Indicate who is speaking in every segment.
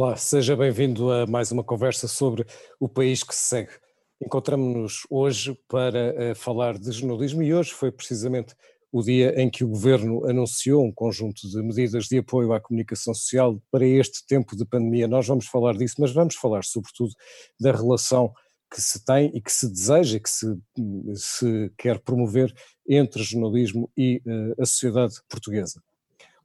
Speaker 1: Olá, seja bem-vindo a mais uma conversa sobre o país que se segue. Encontramos-nos hoje para uh, falar de jornalismo e hoje foi precisamente o dia em que o Governo anunciou um conjunto de medidas de apoio à comunicação social para este tempo de pandemia. Nós vamos falar disso, mas vamos falar sobretudo da relação que se tem e que se deseja, que se, se quer promover entre jornalismo e uh, a sociedade portuguesa.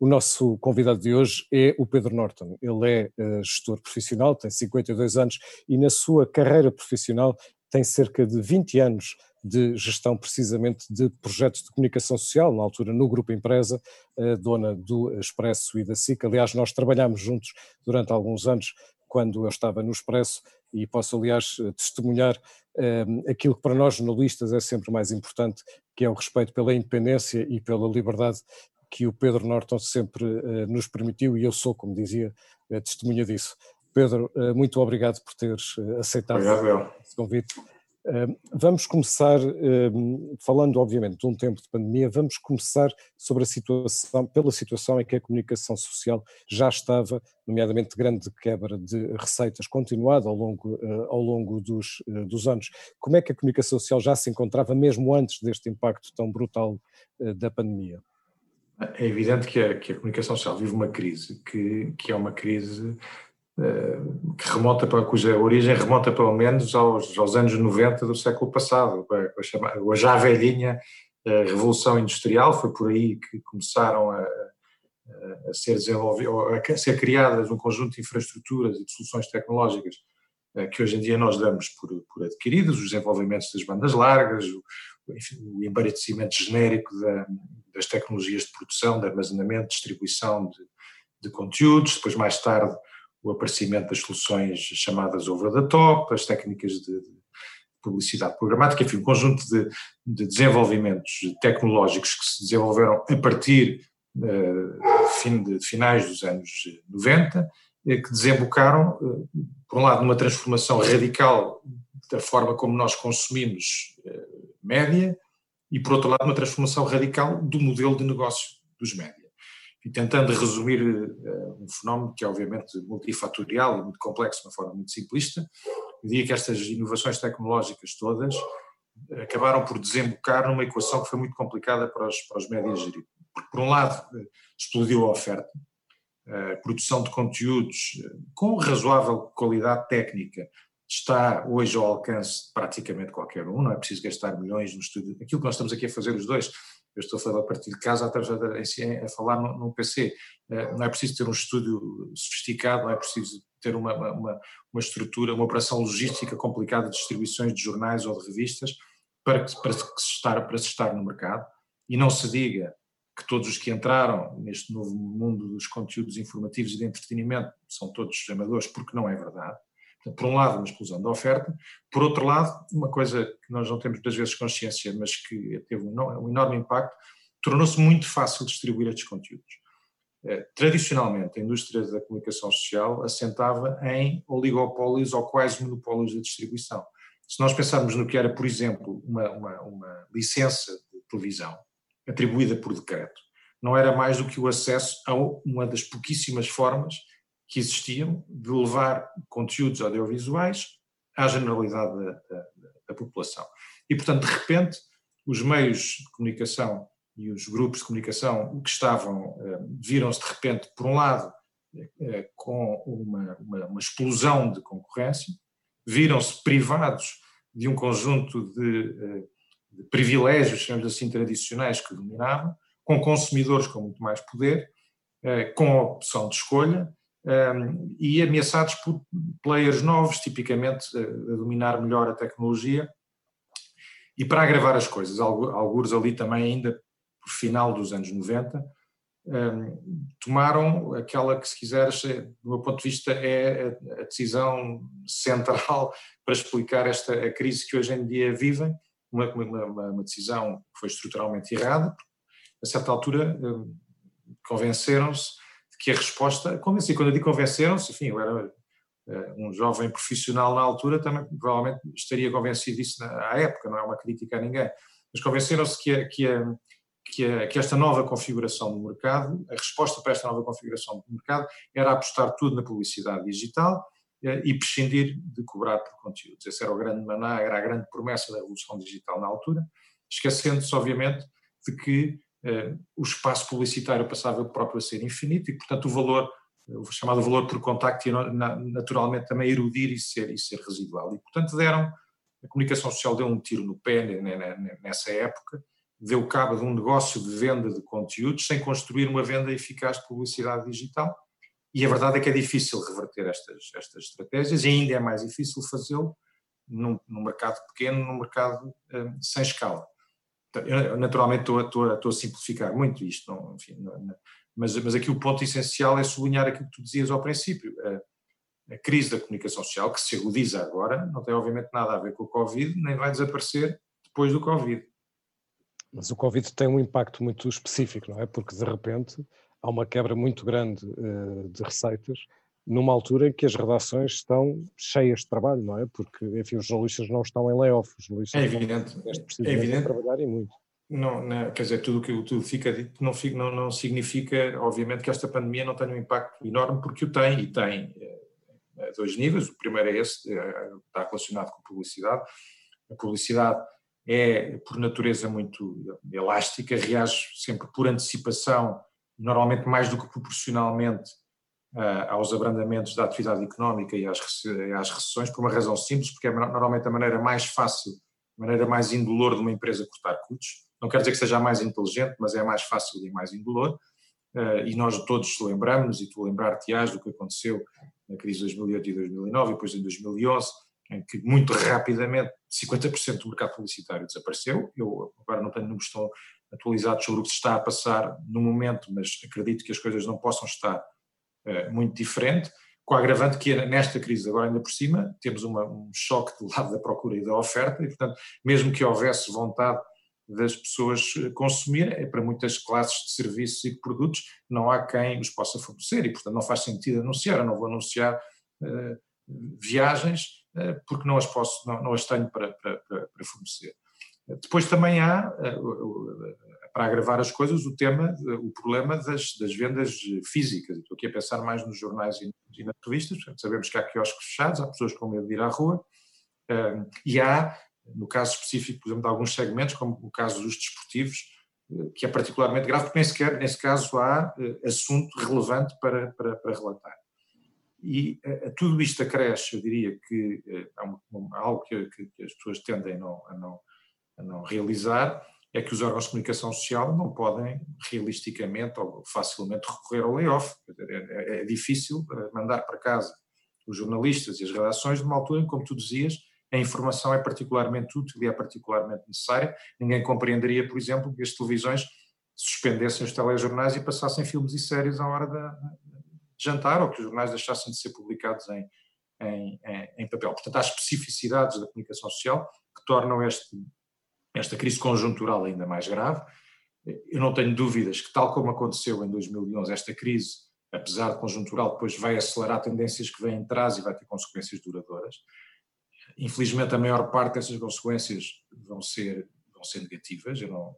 Speaker 1: O nosso convidado de hoje é o Pedro Norton. Ele é uh, gestor profissional, tem 52 anos e na sua carreira profissional tem cerca de 20 anos de gestão precisamente de projetos de comunicação social, na altura no Grupo Empresa, uh, dona do Expresso e da SIC. Aliás, nós trabalhámos juntos durante alguns anos quando eu estava no Expresso e posso, aliás, testemunhar uh, aquilo que para nós jornalistas é sempre mais importante, que é o respeito pela independência e pela liberdade que o Pedro Norton sempre uh, nos permitiu e eu sou, como dizia, uh, testemunha disso. Pedro, uh, muito obrigado por teres aceitado obrigado, esse convite. Vamos começar, falando obviamente de um tempo de pandemia, vamos começar sobre a situação, pela situação em que a comunicação social já estava, nomeadamente de grande quebra de receitas continuada ao longo, ao longo dos, dos anos. Como é que a comunicação social já se encontrava mesmo antes deste impacto tão brutal da pandemia?
Speaker 2: É evidente que a, que a comunicação social vive uma crise, que, que é uma crise uh, que remota para, cuja origem remota pelo menos aos, aos anos 90 do século passado, a, a, a já velhinha uh, Revolução Industrial, foi por aí que começaram a, a ser a ser criadas um conjunto de infraestruturas e de soluções tecnológicas uh, que hoje em dia nós damos por, por adquiridas, os desenvolvimentos das bandas largas, o, enfim, o embarrecimento genérico da, das tecnologias de produção, de armazenamento, distribuição de, de conteúdos, depois mais tarde o aparecimento das soluções chamadas over the top, as técnicas de, de publicidade programática, enfim, um conjunto de, de, desenvolvimentos tecnológicos que se desenvolveram a partir uh, de, finais dos anos 90, eh, que desembocaram, uh, por um lado, numa transformação radical da forma como nós consumimos uh, média, e, por outro lado, uma transformação radical do modelo de negócio dos média. E tentando resumir uh, um fenómeno que é obviamente multifatorial e muito complexo de uma forma muito simplista, eu diria que estas inovações tecnológicas todas eh, acabaram por desembocar numa equação que foi muito complicada para os, para os médias gerir. Porque, por um lado, eh, explodiu a oferta, a produção de conteúdos com razoável qualidade técnica, está hoje ao alcance de praticamente qualquer um, não é preciso gastar milhões no estudo. Aquilo que nós estamos aqui a fazer os dois, eu estou a falar a partir de casa, a, a falar num, PC, eh, não é preciso ter um estúdio sofisticado, não é preciso ter uma, uma, uma estrutura, uma operação logística complicada de distribuições de jornais ou de revistas para, que, para, se estar, para se estar no mercado. E não se diga que todos os que entraram neste novo mundo dos conteúdos informativos e de entretenimento são todos amadores, porque não é verdade por um lado, uma explosão da oferta, por outro lado, uma coisa que nós não temos muitas vezes consciência, mas que teve um enorme impacto, tornou-se muito fácil distribuir estes conteúdos. Eh, tradicionalmente, a indústria da comunicação social assentava em oligopólios ou quase monopólios de distribuição. Se nós pensarmos no que era, por exemplo, uma, uma, uma licença de televisão atribuída por decreto, não era mais do que o acesso a uma das pouquíssimas formas que existiam de levar conteúdos audiovisuais à generalidade da, da, da, população. E, portanto, de repente, os meios de comunicação e os grupos de comunicação que estavam, eh, viram-se de repente, por um lado, eh, com uma, uma, uma explosão de concorrência, viram-se privados de um conjunto de, eh, de privilégios, chamamos assim, tradicionais que dominavam, com consumidores com muito mais poder, com a opção de escolha, um, e ameaçados por players novos, tipicamente a, dominar melhor a tecnologia. E para agravar as coisas, alguns ali também ainda por final dos anos 90, um, tomaram aquela que, se quiseres, do meu ponto de vista, é a, decisão central para explicar esta a crise que hoje em dia vivem, uma, uma, uma decisão que foi estruturalmente errada, a certa altura convenceram-se que a resposta, convenci, quando eu digo convenceram-se, enfim, eu era uh, um jovem profissional na altura, também provavelmente estaria convencido disso na, à época, não é uma crítica a ninguém, mas convenceram-se que, que, que, que, esta nova configuração do mercado, a resposta para esta nova configuração do mercado era apostar tudo na publicidade digital eh, e prescindir de cobrar por conteúdos. Esse era o grande maná, era a grande promessa da revolução digital na altura, esquecendo-se, obviamente, de que eh, o espaço publicitário passava próprio a ser infinito e, portanto, o valor, o chamado valor por contacto naturalmente também erudir e ser, e ser residual. E, portanto, deram, a comunicação social deu um tiro no pé nessa época, deu cabo de um negócio de venda de conteúdos sem construir uma venda eficaz de publicidade digital e a verdade é que é difícil reverter estas, estas estratégias e ainda é mais difícil fazê-lo num, num, mercado pequeno, num mercado um, sem escala. Eu, naturalmente estou, estou, estou, a simplificar muito isto, não, enfim, não, mas, mas aqui o ponto essencial é sublinhar aquilo que tu dizias ao princípio. A, a crise da comunicação social, que se agudiza agora, não tem obviamente nada a ver com o Covid, nem vai desaparecer depois do Covid.
Speaker 1: Mas o Covid tem um impacto muito específico, não é? Porque de repente há uma quebra muito grande uh, de receitas numa altura em que as redações estão cheias de trabalho, não é? Porque, enfim, os jornalistas não estão em layoff, os jornalistas
Speaker 2: é evidente,
Speaker 1: é evidente. trabalhar e muito.
Speaker 2: Não, não, quer dizer, tudo o que tudo fica dito não, não, não significa, obviamente, que esta pandemia não tenha um impacto enorme, porque o tem, e tem a dois níveis. O primeiro é esse, é, está relacionado com a publicidade. A publicidade é, por natureza, muito elástica, reage sempre por antecipação normalmente mais do que proporcionalmente aos abrandamentos da atividade económica e às, às recessões, por uma razão simples, porque é normalmente a maneira mais fácil, a maneira mais indolor de uma empresa cortar custos. Não quer dizer que seja mais inteligente, mas é mais fácil e mais indolor. Uh, e nós todos lembramos, e tu lembrar-te-ás do que aconteceu na crise de 2008 e 2009, e depois em 2011, em que muito rapidamente 50% do mercado publicitário desapareceu. Eu agora não tenho números tão atualizados sobre o que se está a passar no momento, mas acredito que as coisas não possam estar muito diferente, com a agravante que nesta crise agora ainda por cima temos uma, um choque do lado da procura e da oferta e portanto mesmo que houvesse vontade das pessoas eh, consumirem, é para muitas classes de serviços e de produtos não há quem os possa fornecer e portanto não faz sentido anunciar, eu não vou anunciar uh, viagens uh, porque não as posso, não, não as tenho para, para, para fornecer. Depois também há, eh, para agravar as coisas, o tema, o problema das, das vendas físicas. Estou aqui a pensar mais nos jornais e nas revistas, sabemos que há quiosques fechados, há pessoas com medo de ir à rua, eh, e há, no caso específico, por exemplo, de alguns segmentos, como o caso dos desportivos, eh, que é particularmente grave, porque nem sequer, nesse caso, há assunto relevante para, para, para relatar. E a, tudo isto acresce, eu diria que há algo que, que, que, as pessoas tendem a não, a não a não realizar é que os órgãos de comunicação social não podem realisticamente ou facilmente recorrer ao layoff. É, é, é difícil eh, mandar para casa os jornalistas e as redações numa altura em, como tu dizias, a informação é particularmente útil e é particularmente necessária. Ninguém compreenderia, por exemplo, que as televisões suspendessem os telejornais e passassem filmes e séries à hora de jantar ou que os jornais deixassem de ser publicados em, em, em papel. Portanto, há especificidades da comunicação social que tornam este esta crise conjuntural ainda mais grave. Eu não tenho dúvidas que, tal como aconteceu em 2011, esta crise, apesar de conjuntural, depois vai acelerar tendências que vêm atrás e vai ter consequências duradouras. Infelizmente, a maior parte dessas consequências vão ser, vão ser negativas. Eu não,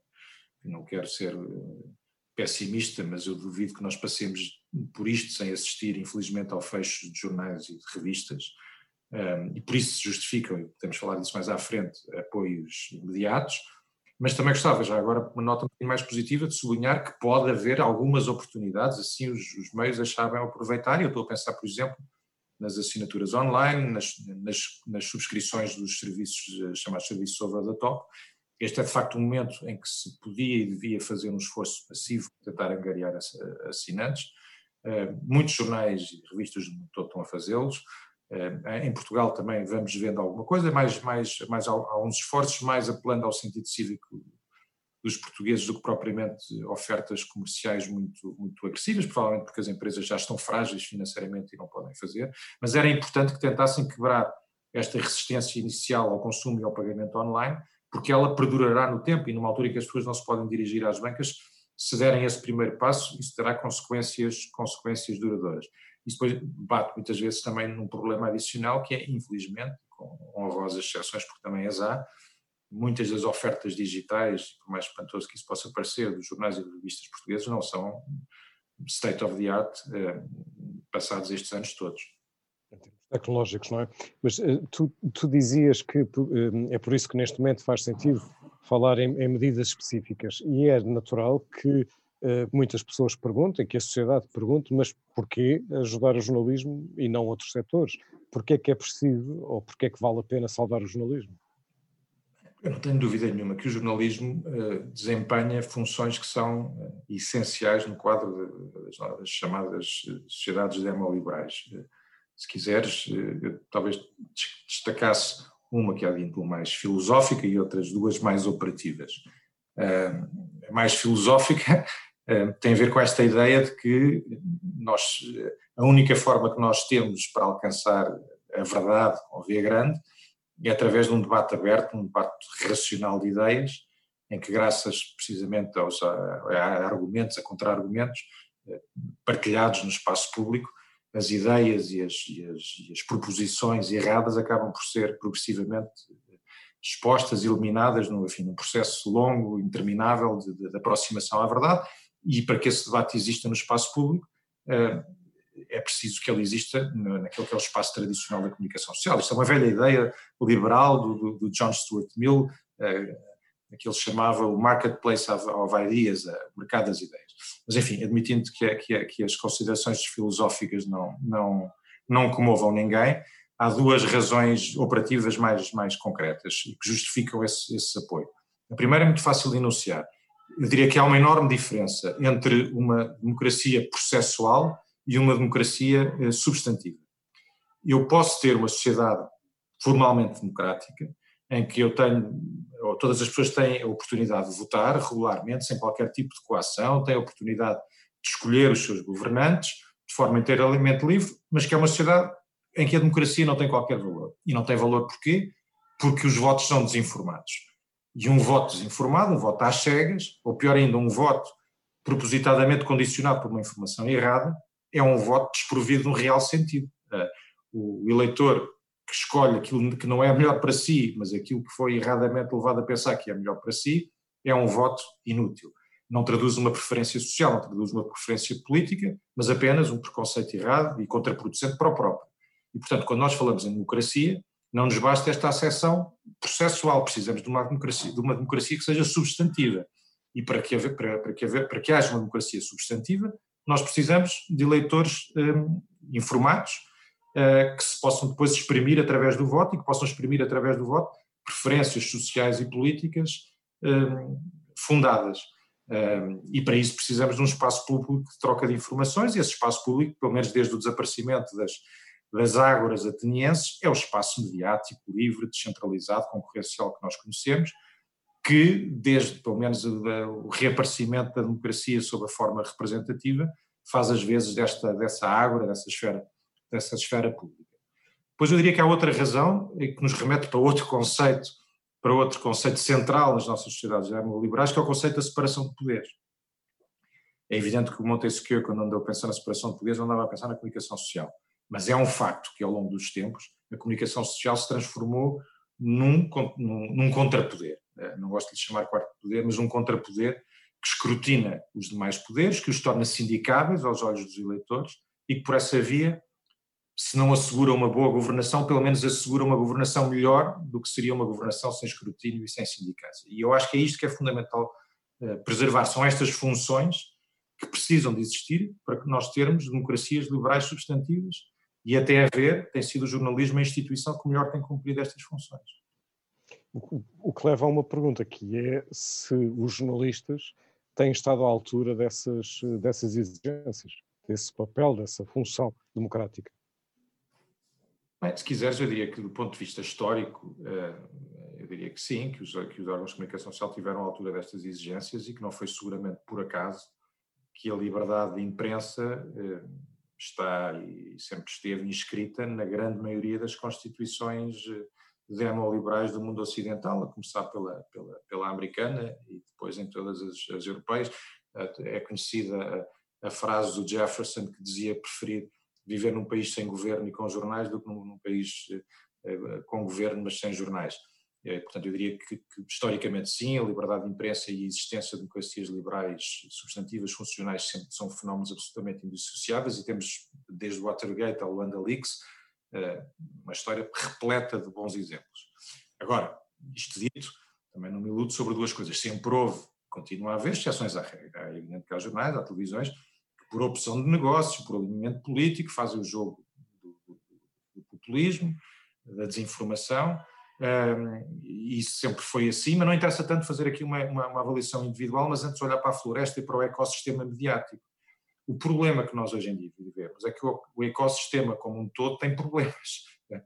Speaker 2: eu não quero ser eh, pessimista, mas eu duvido que nós passemos por isto sem assistir, infelizmente, ao fecho de jornais e de revistas um, e por isso se justificam, e podemos falar disso mais à frente, apoios imediatos, mas também gostava, já agora, uma nota um bocadinho mais positiva, de sublinhar que pode haver algumas oportunidades, assim os, os meios achabam aproveitar, e eu estou a pensar, por exemplo, nas assinaturas online, nas, nas, nas subscrições dos serviços eh, chamados serviços over the top. Este é de facto um momento em que se podia e devia fazer um esforço passivo para tentar angariar assinantes. Uh, muitos jornais e revistas do mundo todo estão a fazê-los. Eh, em Portugal também vamos vendo alguma coisa, mais, mais, mais há uns esforços mais apelando ao sentido cívico dos portugueses do que propriamente ofertas comerciais muito, muito agressivas, provavelmente porque as empresas já estão frágeis financeiramente e não podem fazer, mas era importante que tentassem quebrar esta resistência inicial ao consumo e ao pagamento online, porque ela perdurará no tempo e numa altura em que as pessoas não se podem dirigir às bancas, se derem esse primeiro passo, isso terá consequências, consequências duradouras. Isso depois bate muitas vezes também num problema adicional que é, infelizmente, com honrosas exceções, porque também as há, muitas das ofertas digitais, por mais espantoso que isso possa parecer, dos jornais e revistas portugueses, não são state of the art eh, passados estes anos todos.
Speaker 1: Tecnológicos, não é? Mas eh, tu, tu dizias que é por isso que neste momento faz sentido falar em, em medidas específicas e é natural que muitas pessoas perguntem, que a sociedade pergunte, mas porquê ajudar o jornalismo e não outros setores? Porquê é que é preciso ou porquê é que vale a pena salvar o jornalismo?
Speaker 2: Eu não tenho dúvida nenhuma que o jornalismo uh, desempenha funções que são uh, essenciais no quadro de, das chamadas sociedades demoliberais. Se quiseres, eu talvez destacasse uma que é a índole mais filosófica e outras duas mais operativas. a mais filosófica tem a ver com esta ideia de que nós, a única forma que nós temos para alcançar a verdade com V grande é através de um debate aberto, um debate racional de ideias, em que graças precisamente aos a, a argumentos, a contra-argumentos, eh, partilhados no espaço público, as ideias e as, e, as, e as, proposições erradas acabam por ser progressivamente expostas, eliminadas num, enfim, num processo longo, interminável de, de, aproximação à verdade, e para que esse debate exista no espaço público, eh, é preciso que ele exista naquele que é o espaço tradicional da comunicação social. Isto é uma velha ideia liberal do, do, do John Stuart Mill, eh, que ele chamava o marketplace of, ideas, o mercado das ideias. Mas, enfim, admitindo que, que, que as considerações filosóficas não, não, não comovam ninguém, há duas razões operativas mais, mais concretas que justificam esse, esse apoio. A primeira é muito fácil de enunciar. Eu diria que há uma enorme diferença entre uma democracia processual e uma democracia eh, substantiva. Eu posso ter uma sociedade formalmente democrática, em que eu tenho, ou todas as pessoas têm a oportunidade de votar regularmente, sem qualquer tipo de coação, têm a oportunidade de escolher os seus governantes de forma inteiramente livre, mas que é uma sociedade em que a democracia não tem qualquer valor. E não tem valor porquê? Porque os votos são desinformados. E um voto desinformado, um voto às cegas, ou pior ainda, um voto propositadamente condicionado por uma informação errada, é um voto desprovido de um real sentido. Eh, o eleitor que escolhe aquilo que não é melhor para si, mas aquilo que foi erradamente levado a pensar que é melhor para si, é um voto inútil. Não traduz uma preferência social, não traduz uma preferência política, mas apenas um preconceito errado e contraproducente para o próprio. E, portanto, quando nós falamos em democracia, não nos basta esta acessão processual, precisamos de uma democracia, de uma democracia que seja substantiva. E para que, para, para, que para que haja uma democracia substantiva, nós precisamos de eleitores um, informados uh, que se possam depois exprimir através do voto e que possam exprimir através do voto preferências sociais e políticas um, fundadas. Um, e para isso precisamos de um espaço público de troca de informações e esse espaço público, pelo menos desde o desaparecimento das, das ágoras atenienses, é o espaço mediático, livre, descentralizado, concorrencial que nós conhecemos, que, desde pelo menos o reaparecimento da democracia sob a forma representativa, faz às vezes desta, dessa ágora, dessa esfera, dessa esfera pública. Pois eu diria que há outra razão, que nos remete para outro conceito, para outro conceito central nas nossas sociedades liberais, que é o conceito da separação de poderes. É evidente que o Montesquieu, quando andou a pensar na separação de poderes, andava a pensar na comunicação social. Mas é um facto que, ao longo dos tempos, a comunicação social se transformou num, num, num contrapoder. Eh, não gosto de lhe chamar quarto poder, mas um contrapoder que escrutina os demais poderes, que os torna sindicáveis aos olhos dos eleitores e que por essa via, se não assegura uma boa governação, pelo menos assegura uma governação melhor do que seria uma governação sem escrutínio e sem sindicância. E eu acho que é isto que é fundamental uh, preservar, são estas funções que precisam de existir para que nós termos democracias liberais substantivas e até haver, tem sido o jornalismo a instituição que melhor tem cumprido estas funções.
Speaker 1: O que leva a uma pergunta que é se os jornalistas têm estado à altura dessas, dessas exigências, desse papel, dessa função democrática.
Speaker 2: Bem, se quiseres, eu diria que do ponto de vista histórico, eh, eu diria que sim, que os, que os órgãos de comunicação social tiveram à altura destas exigências e que não foi seguramente por acaso que a liberdade de imprensa eh, está e sempre esteve inscrita na grande maioria das constituições eh, demoliberais do mundo ocidental, a começar pela, pela, pela americana e depois em todas as, as europeias. É conhecida a, a, frase do Jefferson que dizia preferir viver num país sem governo e com jornais do que num, num país eh, com governo mas sem jornais. Portanto, eu diria que, que, historicamente sim, a liberdade de imprensa e a existência de democracias liberais substantivas, funcionais, sempre são fenómenos absolutamente indissociáveis e temos, desde o Watergate ao Luanda Leaks, uma história repleta de bons exemplos. Agora, isto dito, também não me iludo sobre duas coisas. Sempre houve, continua a haver exceções à regra. Evidente que há jornais, há televisões, que por opção de negócios, por alinhamento político, fazem o jogo do, do, do populismo, da desinformação, isso sempre foi assim, mas não interessa tanto fazer aqui uma, uma, uma, avaliação individual, mas antes olhar para a floresta e para o ecossistema mediático. O problema que nós hoje em dia vivemos é que o, o ecossistema como um todo tem problemas, né,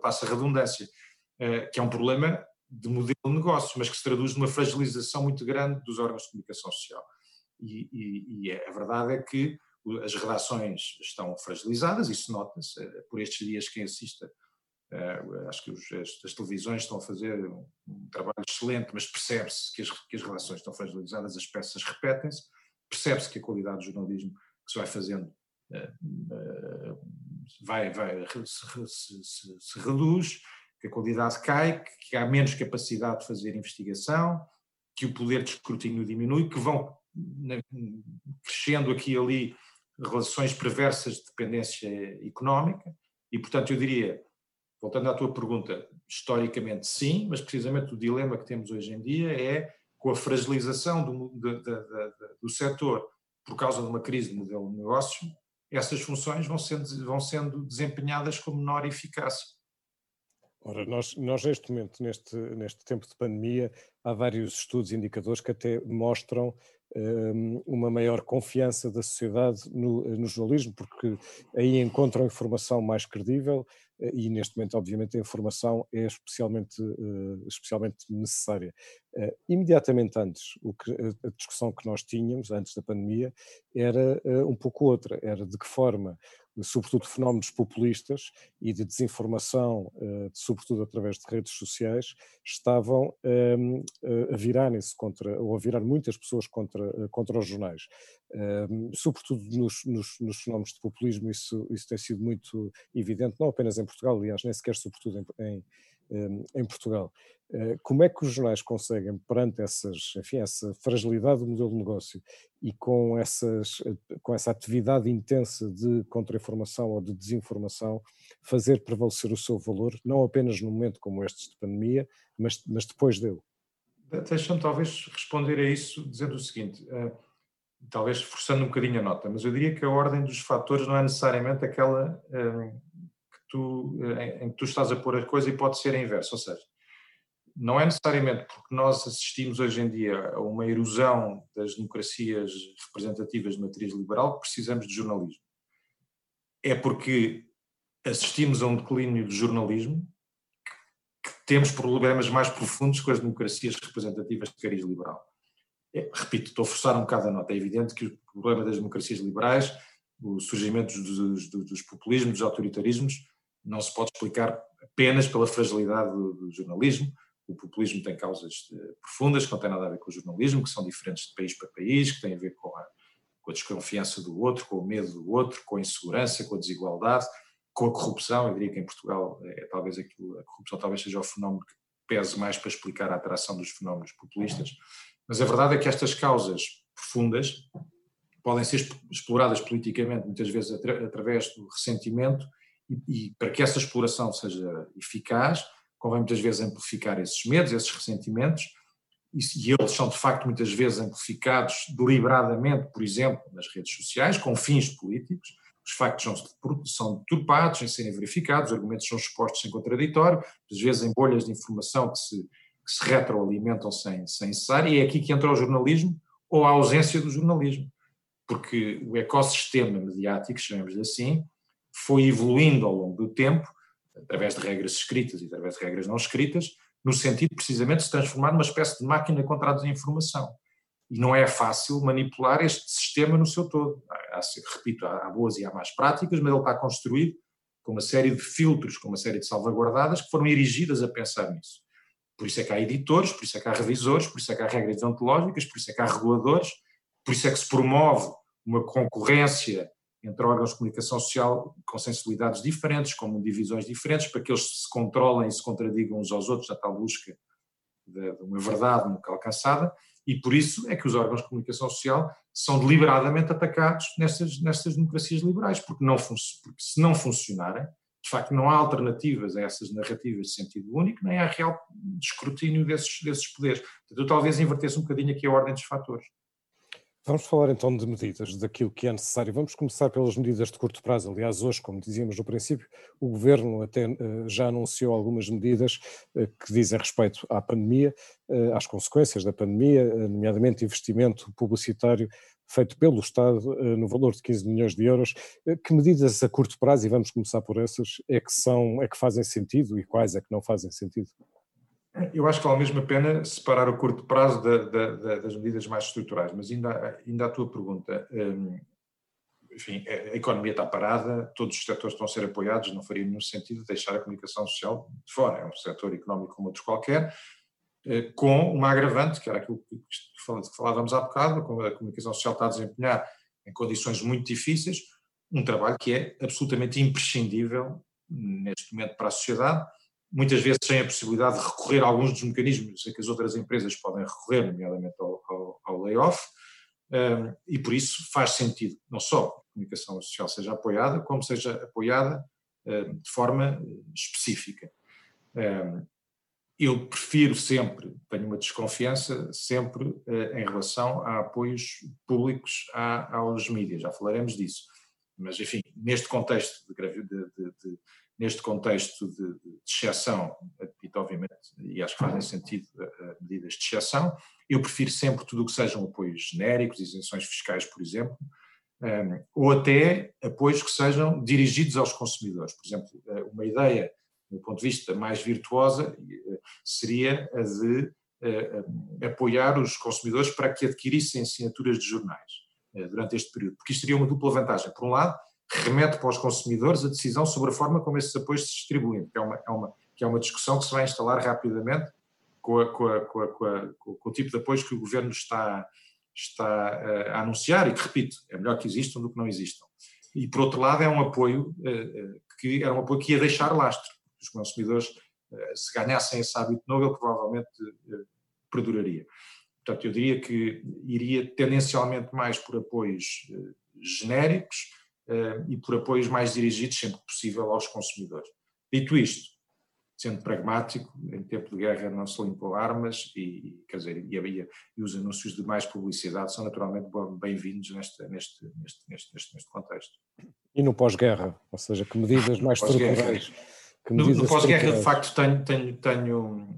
Speaker 2: passa a redundância, uh, que é um problema de modelo de negócio, mas que se traduz numa fragilização muito grande dos órgãos de comunicação social. E, e, e a verdade é que as redações estão fragilizadas, isso nota-se, eh, por estes dias quem assista, acho que os, as, as, televisões estão a fazer um, um trabalho excelente, mas percebe-se que as, que as redações estão fragilizadas, as peças repetem-se, percebe-se que a qualidade do jornalismo que se vai fazendo uh, uh, vai, vai se, se, se, se reduz, que a qualidade cai, que há menos capacidade de fazer investigação, que o poder de escrutínio diminui, que vão crescendo aqui e ali relações perversas de dependência económica, e portanto eu diria, voltando à tua pergunta, historicamente sim, mas precisamente o dilema que temos hoje em dia é com a fragilização do, do, do, do setor por causa de uma crise de modelo de negócio, essas funções vão sendo, vão sendo desempenhadas com menor eficácia.
Speaker 1: Ora, nós, nós neste momento, neste, neste tempo de pandemia, há vários estudos e indicadores que até mostram uma maior confiança da sociedade no, no, jornalismo, porque aí encontram informação mais credível eh, e neste momento, obviamente, a informação é especialmente, uh, especialmente necessária. Imediatamente antes, o que, a discussão que nós tínhamos, antes da pandemia, era um pouco outra, era de que forma sobretudo fenómenos populistas e de desinformação, eh, sobretudo através de redes sociais, estavam ehm, a virarem-se contra, ou a virar muitas pessoas contra, eh, contra os jornais. Ehm, sobretudo nos, nos, nos fenómenos de populismo, isso, isso tem sido muito evidente, não apenas em Portugal, aliás, nem sequer sobretudo em, em em Portugal. Eh, como é que os jornais conseguem, perante essas, enfim, essa fragilidade do modelo de negócio e com, essas, eh, com essa atividade intensa de contra-informação ou de desinformação, fazer prevalecer o seu valor, não apenas num momento como este de pandemia, mas, mas depois dele?
Speaker 2: Deixa-me talvez responder a isso dizendo o seguinte, uh, talvez forçando um bocadinho a nota, mas eu diria que a ordem dos fatores não é necessariamente aquela uh, tu, em, em, que tu estás a pôr a coisa e pode ser a inversa, ou seja, não é necessariamente porque nós assistimos hoje em dia a uma erosão das democracias representativas de matriz liberal que precisamos de jornalismo. É porque assistimos a um declínio do jornalismo que temos problemas mais profundos com as democracias representativas de cariz liberal. É, repito, estou a forçar um bocado a nota. É evidente que o problema das democracias liberais, o surgimento dos, dos, dos populismos, dos autoritarismos, não se pode explicar apenas pela fragilidade do, do jornalismo. O populismo tem causas eh, profundas que não têm nada a ver com o jornalismo, que são diferentes de país para país, que têm a ver com a, com a desconfiança do outro, com o medo do outro, com a insegurança, com a desigualdade, com a corrupção. Eu diria que em Portugal é, talvez aquilo, a corrupção talvez seja o fenómeno que pese mais para explicar a atração dos fenómenos populistas. Mas a verdade é que estas causas profundas podem ser exploradas politicamente, muitas vezes através do ressentimento e, para que essa exploração seja eficaz, convém muitas vezes amplificar esses medos, esses ressentimentos, e, eles são de facto muitas vezes amplificados deliberadamente, por exemplo, nas redes sociais, com fins políticos, os factos são, são deturpados sem serem verificados, os argumentos são expostos em contraditório, às vezes em bolhas de informação que se, que se retroalimentam sem, sem cessar, e é aqui que entra o jornalismo ou a ausência do jornalismo, porque o ecossistema mediático, chamemos-lhe assim, foi evoluindo ao longo do tempo, através de regras escritas e através de regras não escritas, no sentido precisamente de se transformar numa espécie de máquina contra a desinformação. E não é fácil manipular este sistema no seu todo. Há, repito, há boas e há más práticas, mas ele está construído com uma série de filtros, com uma série de salvaguardadas que foram erigidas a pensar nisso. Por isso é que há editores, por isso é que há revisores, por isso é que há regras ontológicas, por isso é que há reguladores, por isso é que se promove uma concorrência entre órgãos de comunicação social com sensibilidades diferentes, com divisões diferentes, para que eles se controlem e se contradigam uns aos outros na tal busca de, uma verdade nunca alcançada, e por isso é que os órgãos de comunicação social são deliberadamente atacados nestas, nestas democracias liberais, porque, não porque se não funcionarem, de facto não há alternativas a essas narrativas de sentido único, nem há real escrutínio desses, desses poderes. Portanto, talvez invertesse um bocadinho aqui a ordem dos fatores.
Speaker 1: Vamos falar então de medidas, daquilo que é necessário. Vamos começar pelas medidas de curto prazo. Aliás, hoje, como dizíamos no princípio, o Governo até uh, já anunciou algumas medidas uh, que dizem respeito à pandemia, uh, às consequências da pandemia, nomeadamente investimento publicitário feito pelo Estado no valor de 15 milhões de euros. Que medidas a curto prazo, e vamos começar por essas, é que, são, é que fazem sentido e quais é que não fazem sentido?
Speaker 2: Eu acho que vale mesmo a pena separar o curto prazo da, da, da, das medidas mais estruturais, mas ainda, ainda a tua pergunta. Hum, enfim, a economia está parada, todos os setores estão a ser apoiados, não faria nenhum sentido deixar a comunicação social de fora, é um setor económico como outros qualquer, eh, com uma agravante, que era aquilo que falávamos há bocado, a comunicação social está a desempenhar em condições muito difíceis, um trabalho que é absolutamente imprescindível neste momento para a sociedade, muitas vezes sem a possibilidade de recorrer a alguns dos mecanismos a que as outras empresas podem recorrer, nomeadamente ao, ao, ao layoff, um, e por isso faz sentido não só a comunicação social seja apoiada, como seja apoiada um, de forma específica. Um, eu prefiro sempre, tenho uma desconfiança sempre uh, em relação a apoios públicos à, aos mídias, já falaremos disso. Mas, enfim, neste contexto de, de, de, neste contexto de, de exceção, admito obviamente, e acho que fazem sentido uh, medidas de exceção, eu prefiro sempre tudo o que sejam apoios genéricos, isenções fiscais, por exemplo, um, ou até apoios que sejam dirigidos aos consumidores. Por exemplo, uh, uma ideia, do ponto de vista mais virtuosa, uh, seria a de apoiar os consumidores para que adquirissem assinaturas de jornais durante este período, porque isto teria uma dupla vantagem. Por um lado, remete para os consumidores a decisão sobre a forma como esses apoios se distribuem, que é uma, é uma, que é uma discussão que se vai instalar rapidamente com, a, com, a, com, a, com, o tipo de apoios que o governo está, está eh, a anunciar e que, repito, é melhor que existam do que não existam. E, por outro lado, é um apoio eh, eh, que era um apoio que ia deixar lastro. Os consumidores, se ganhassem esse hábito novo, ele provavelmente perduraria. Portanto, eu diria que iria tendencialmente mais por apoios genéricos, e por apoios mais dirigidos, sempre possível, aos consumidores. Dito isto, sendo pragmático, em tempo de guerra não se limpam armas e, quer dizer, e, e, e, os anúncios de mais publicidade são naturalmente bem-vindos neste, neste, neste, neste, neste, contexto.
Speaker 1: E no pós-guerra, ou seja, que medidas mais estruturais?
Speaker 2: No, no pós-guerra, de facto, tenho, tenho, tenho,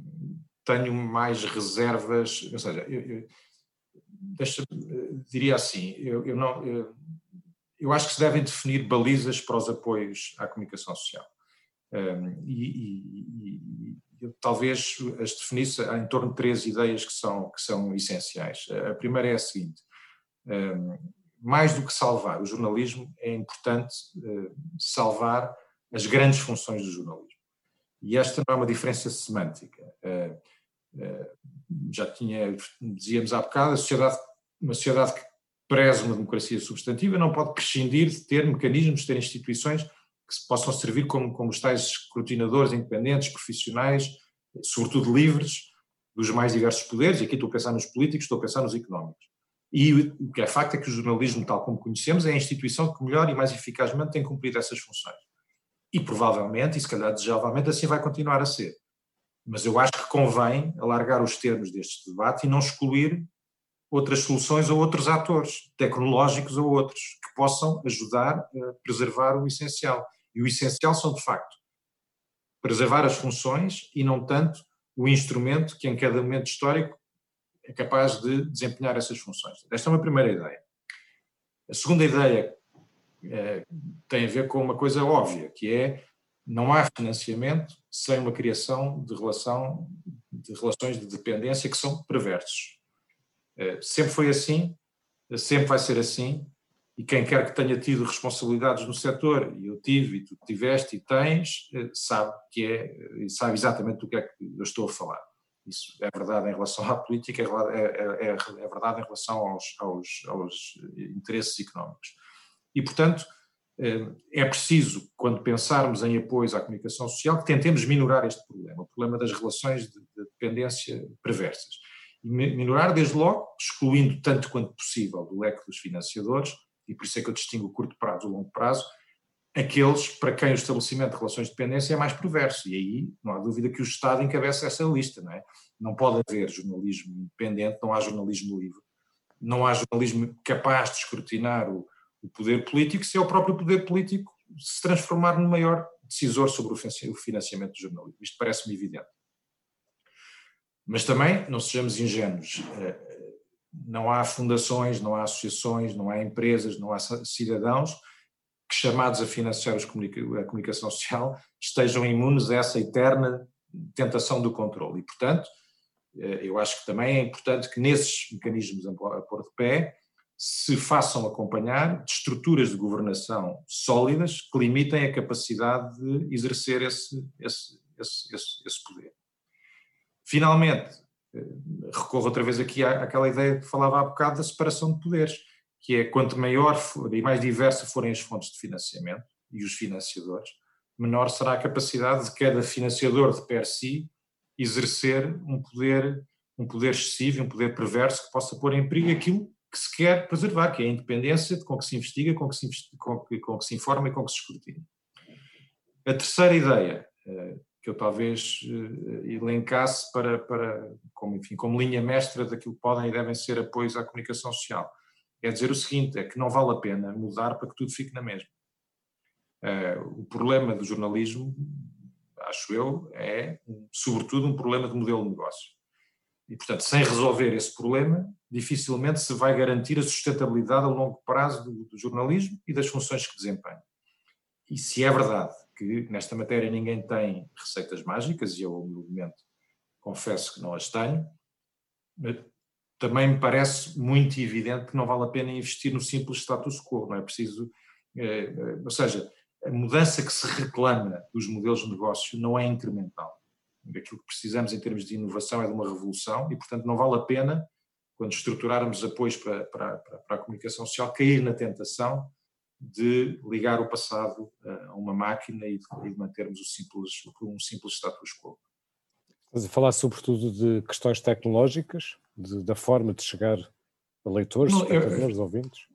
Speaker 2: tenho mais reservas, ou seja, eu, eu deixa, diria assim, eu, eu não, eu, eu acho que se devem definir balizas para os apoios à comunicação social. Um, e, e, e, talvez as definisse em torno de três ideias que são, que são essenciais. A primeira é a seguinte: um, mais do que salvar o jornalismo, é importante uh, salvar as grandes funções do jornalismo. E esta não é uma diferença semântica. Uh, uh, já tinha, dizíamos há bocado, a sociedade, uma sociedade que preza uma democracia substantiva, não pode prescindir de ter mecanismos, de ter instituições que possam servir como, como os tais escrutinadores independentes, profissionais, sobretudo livres, dos mais diversos poderes, e aqui estou a pensar nos políticos, estou a pensar nos económicos. E o que é facto é que o jornalismo, tal como conhecemos, é a instituição que melhor e mais eficazmente tem cumprido essas funções. E provavelmente, e se calhar desejavelmente, assim vai continuar a ser. Mas eu acho que convém alargar os termos deste debate e não excluir outras soluções ou outros atores, tecnológicos ou outros, que possam ajudar a preservar o essencial. E o essencial são, de facto, preservar as funções e não tanto o instrumento que, em cada momento histórico, é capaz de desempenhar essas funções. Esta é uma primeira ideia. A segunda ideia é, tem a ver com uma coisa óbvia, que é não há financiamento sem uma criação de relação de relações de dependência que são perversos. Eh, sempre foi assim, sempre vai ser assim, e quem quer que tenha tido responsabilidades no setor, e eu tive, e tu tiveste e tens, eh, sabe que é, sabe exatamente do que é que eu estou a falar. Isso é verdade em relação à política, é, é, é, é verdade em relação aos, aos, aos interesses económicos. E, portanto, é preciso, quando pensarmos em apoios à comunicação social, que tentemos minorar este problema, o problema das relações de dependência perversas. Minorar, desde logo, excluindo tanto quanto possível do leque dos financiadores, e por isso é que eu distingo o curto prazo e o longo prazo, aqueles para quem o estabelecimento de relações de dependência é mais perverso. E aí não há dúvida que o Estado encabeça essa lista. Não, é? não pode haver jornalismo independente, não há jornalismo livre, não há jornalismo capaz de escrutinar o, o poder político se é o próprio poder político se transformar no maior decisor sobre o financiamento do jornalismo. Isto parece-me evidente. Mas também, não sejamos ingênuos, eh, não há fundações, não há associações, não há empresas, não há cidadãos que, chamados a financiar a comunicação social, estejam imunes a essa eterna tentação do controle. E, portanto, eh, eu acho que também é importante que nesses mecanismos a pôr de pé se façam acompanhar de estruturas de governação sólidas que limitem a capacidade de exercer esse, esse, esse, esse, esse poder. Finalmente, eh, recorro outra vez aqui à, àquela ideia que falava há bocado da separação de poderes, que é quanto maior for, e mais diversas forem as fontes de financiamento e os financiadores, menor será a capacidade de cada financiador de per si exercer um poder, um poder excessivo, um poder perverso que possa pôr em perigo aquilo que se quer preservar, que é a independência com que se investiga, com que se, com que, com que se informa e com que se escrutina. A terceira ideia, eh, que eu talvez eh, elencasse para, para como, enfim, como linha mestra daquilo que podem e devem ser apoios à comunicação social, é dizer o seguinte, é que não vale a pena mudar para que tudo fique na mesma. Eh, o problema do jornalismo, acho eu, é sobretudo um problema de modelo de negócio. E, portanto, sem resolver esse problema, dificilmente se vai garantir a sustentabilidade a longo prazo do, do jornalismo e das funções que desempenha. E se é verdade que nesta matéria ninguém tem receitas mágicas, e eu, humildemente, confesso que não as tenho, também me parece muito evidente que não vale a pena investir no simples status quo, não é preciso. É, ou seja, a mudança que se reclama dos modelos de negócio não é incremental aquilo que precisamos em termos de inovação é de uma revolução e, portanto, não vale a pena, quando estruturarmos apoios para, para, para a comunicação social, cair na tentação de ligar o passado a uma máquina e de, de mantermos simples, um simples status quo.
Speaker 1: Estás a falar sobretudo de questões tecnológicas, de, da forma de chegar a leitores, não, espectadores, eu, ouvintes?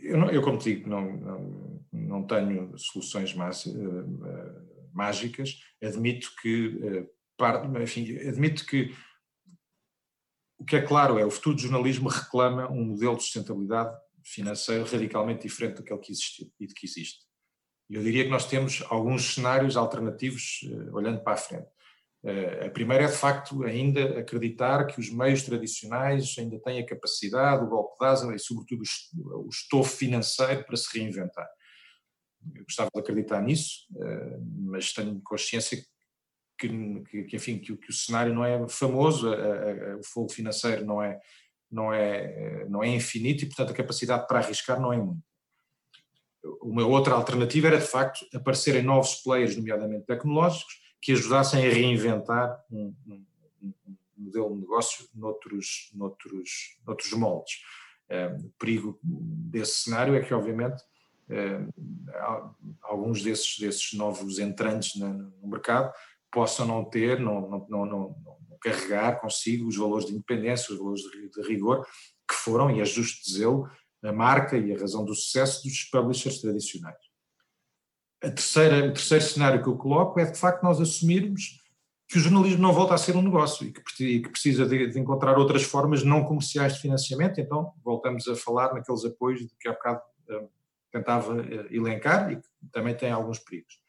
Speaker 2: Eu, não, eu, como digo, não, não, não tenho soluções mais, uh, uh, mágicas, admito que, eh, enfim, admito que o que é claro é o futuro do jornalismo reclama um modelo de sustentabilidade financeira radicalmente diferente daquele que existiu e de que existe. Eu diria que nós temos alguns cenários alternativos eh, olhando para a frente. Uh, a primeira é, de facto, ainda acreditar que os meios tradicionais ainda têm a capacidade, o golpe de asa e, sobretudo, o estofo financeiro para se reinventar eu gostava de acreditar nisso, eh, mas tenho consciência que, que, enfim, que, que, o cenário não é famoso, o fogo financeiro não é, não, é, não é infinito e, portanto, a capacidade para arriscar não é muito. Uma outra alternativa era, de facto, aparecerem novos players, nomeadamente tecnológicos, que ajudassem a reinventar um, um, um modelo de negócio noutros, noutros, noutros moldes. Eh, o perigo desse cenário é que, obviamente, eh, alguns desses, desses novos entrantes no mercado possam não ter, não, não, não, não, carregar consigo os valores de independência, os valores de rigor, que foram, e é justo dizê-lo, a marca e a razão do sucesso dos publishers tradicionais. Terceira, o terceiro cenário que eu coloco é de facto nós assumirmos que o jornalismo não volta a ser um negócio e que, e que precisa de, de, encontrar outras formas não comerciais de financiamento, então voltamos a falar naqueles apoios que há bocado eh, tentava eh, elencar e que também tem alguns perigos.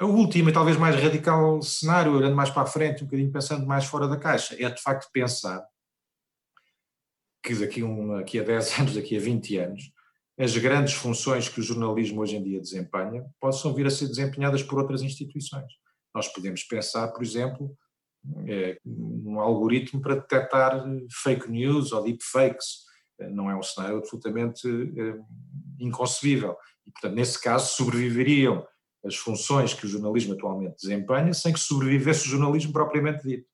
Speaker 2: A última e talvez mais radical cenário, olhando mais para a frente, um bocadinho pensando mais fora da caixa, é de facto pensar que daqui, um, daqui a 10 anos, daqui a 20 anos, as grandes funções que o jornalismo hoje em dia desempenha possam vir a ser desempenhadas por outras instituições. Nós podemos pensar, por exemplo, é, num algoritmo para detectar fake news ou deepfakes. Não é um cenário absolutamente inconcebível. E, portanto, nesse caso, sobreviveriam as funções que o jornalismo atualmente desempenha sem que sobrevivesse o jornalismo propriamente dito.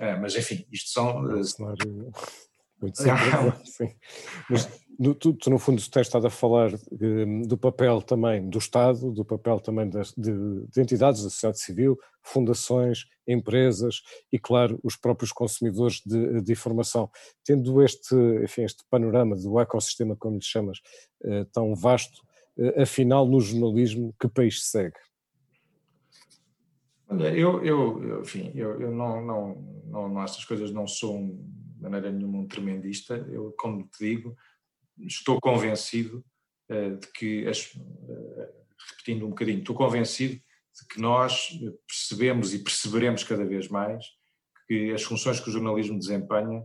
Speaker 2: É, mas, enfim, isto são. É
Speaker 1: cenário muito simples, sim. Mas no, tu, tu, no fundo, tens estado a falar do papel também do Estado, do papel também de, de, de, entidades da sociedade civil, fundações, empresas e, claro, os próprios consumidores de, de informação. Tendo este, enfim, este panorama do ecossistema, como lhe chamas, eh, tão vasto, eh, afinal, no jornalismo, que país segue?
Speaker 2: Olha, eu, eu, enfim, eu, eu não, não, não, não, estas coisas não sou de maneira nenhuma um tremendista. Eu, como te digo, estou convencido uh, de que, as, uh, repetindo um bocadinho, estou convencido de que nós percebemos e perceberemos cada vez mais que as funções que o jornalismo desempenha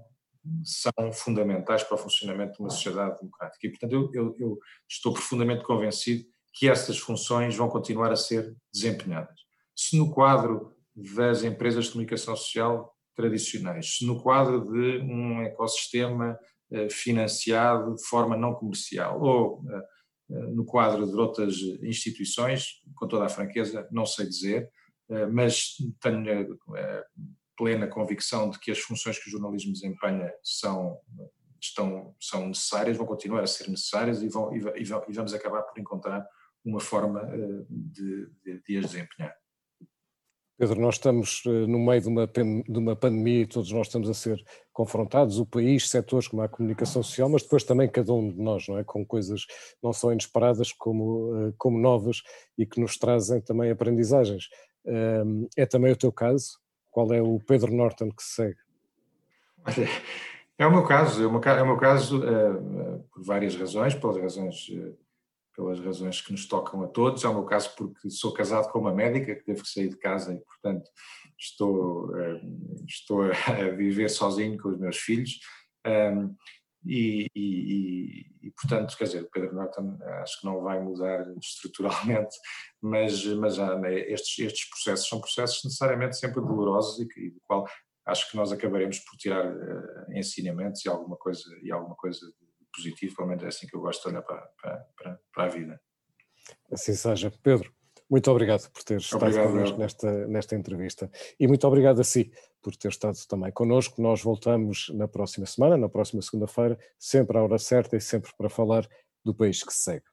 Speaker 2: são fundamentais para o funcionamento de uma sociedade democrática. E, portanto, eu, eu, eu estou profundamente convencido que essas funções vão continuar a ser desempenhadas. Se no quadro das empresas de comunicação social tradicionais, se no quadro de um ecossistema eh, financiado de forma não comercial, ou eh, eh, no quadro de outras instituições, com toda a franqueza, não sei dizer, mas tenho plena convicção de que as funções que o jornalismo desempenha são, estão, são necessárias, vão continuar a ser necessárias e, vão, e, vamos acabar por encontrar uma forma de, de, de as desempenhar.
Speaker 1: Pedro, nós estamos eh, no meio de uma, de uma pandemia e todos nós estamos a ser confrontados, o país, setores como a comunicação social, mas depois também cada um de nós, não é? Com coisas não só inesperadas como, eh, como novas e que nos trazem também aprendizagens. É também o teu caso? Qual é o Pedro Norton que se segue?
Speaker 2: É o meu caso, é o meu, é o meu caso é, por várias razões, pelas razões pelas razões que nos tocam a todos. É o meu caso porque sou casado com uma médica que teve que sair de casa e, portanto, estou, eh, estou a viver sozinho com os meus filhos. E, e, e, portanto, quer dizer, o Pedro Norton acho que não vai mudar estruturalmente, mas, mas né, estes, estes processos são processos necessariamente sempre dolorosos e, que, do qual acho que nós acabaremos por tirar uh, ensinamentos e alguma coisa, e alguma coisa positivo, pelo menos é assim que eu gosto de olhar para, para, para a vida.
Speaker 1: Assim seja. Pedro, muito obrigado por ter estado obrigado, connosco nesta, nesta entrevista e muito obrigado a si por ter estado também connosco. Nós voltamos na próxima semana, na próxima segunda-feira, sempre à hora certa e sempre para falar do país que se segue.